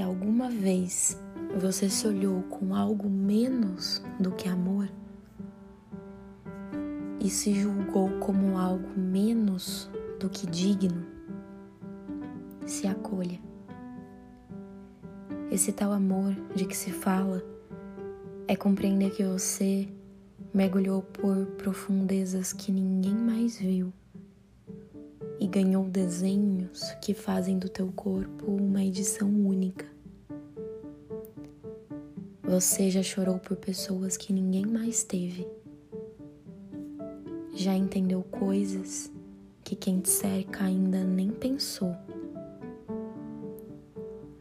alguma vez você se olhou com algo menos do que amor e se julgou como algo menos do que digno, se acolha. Esse tal amor de que se fala é compreender que você mergulhou por profundezas que ninguém mais viu e ganhou desenhos que fazem do teu corpo uma edição única. Você já chorou por pessoas que ninguém mais teve. Já entendeu coisas que quem te cerca ainda nem pensou.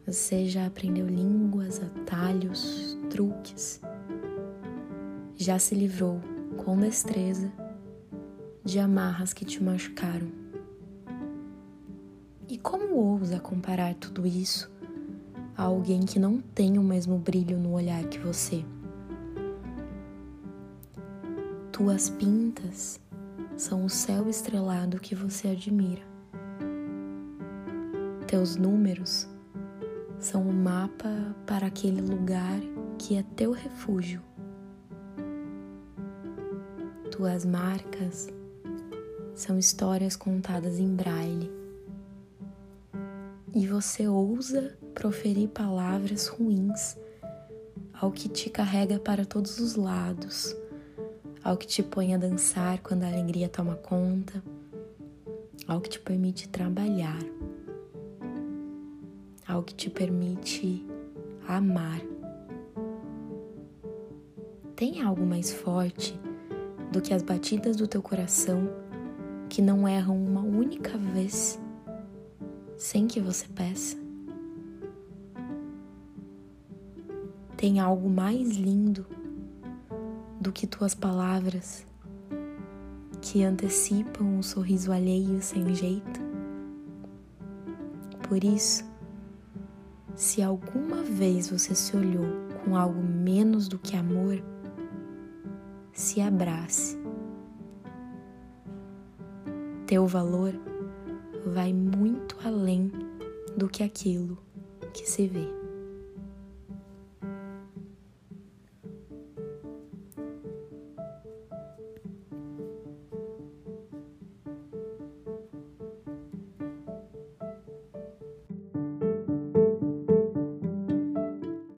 Você já aprendeu línguas, atalhos, truques. Já se livrou com destreza de amarras que te machucaram. E como ousa comparar tudo isso a alguém que não tem o mesmo brilho no olhar que você? Tuas pintas são o céu estrelado que você admira. Teus números são o mapa para aquele lugar que é teu refúgio. Tuas marcas são histórias contadas em braille. E você ousa proferir palavras ruins ao que te carrega para todos os lados, ao que te põe a dançar quando a alegria toma conta, ao que te permite trabalhar ao que te permite amar. Tem algo mais forte do que as batidas do teu coração que não erram uma única vez sem que você peça? Tem algo mais lindo do que tuas palavras que antecipam um sorriso alheio sem jeito? Por isso, se alguma vez você se olhou com algo menos do que amor, se abrace. Teu valor vai muito além do que aquilo que se vê.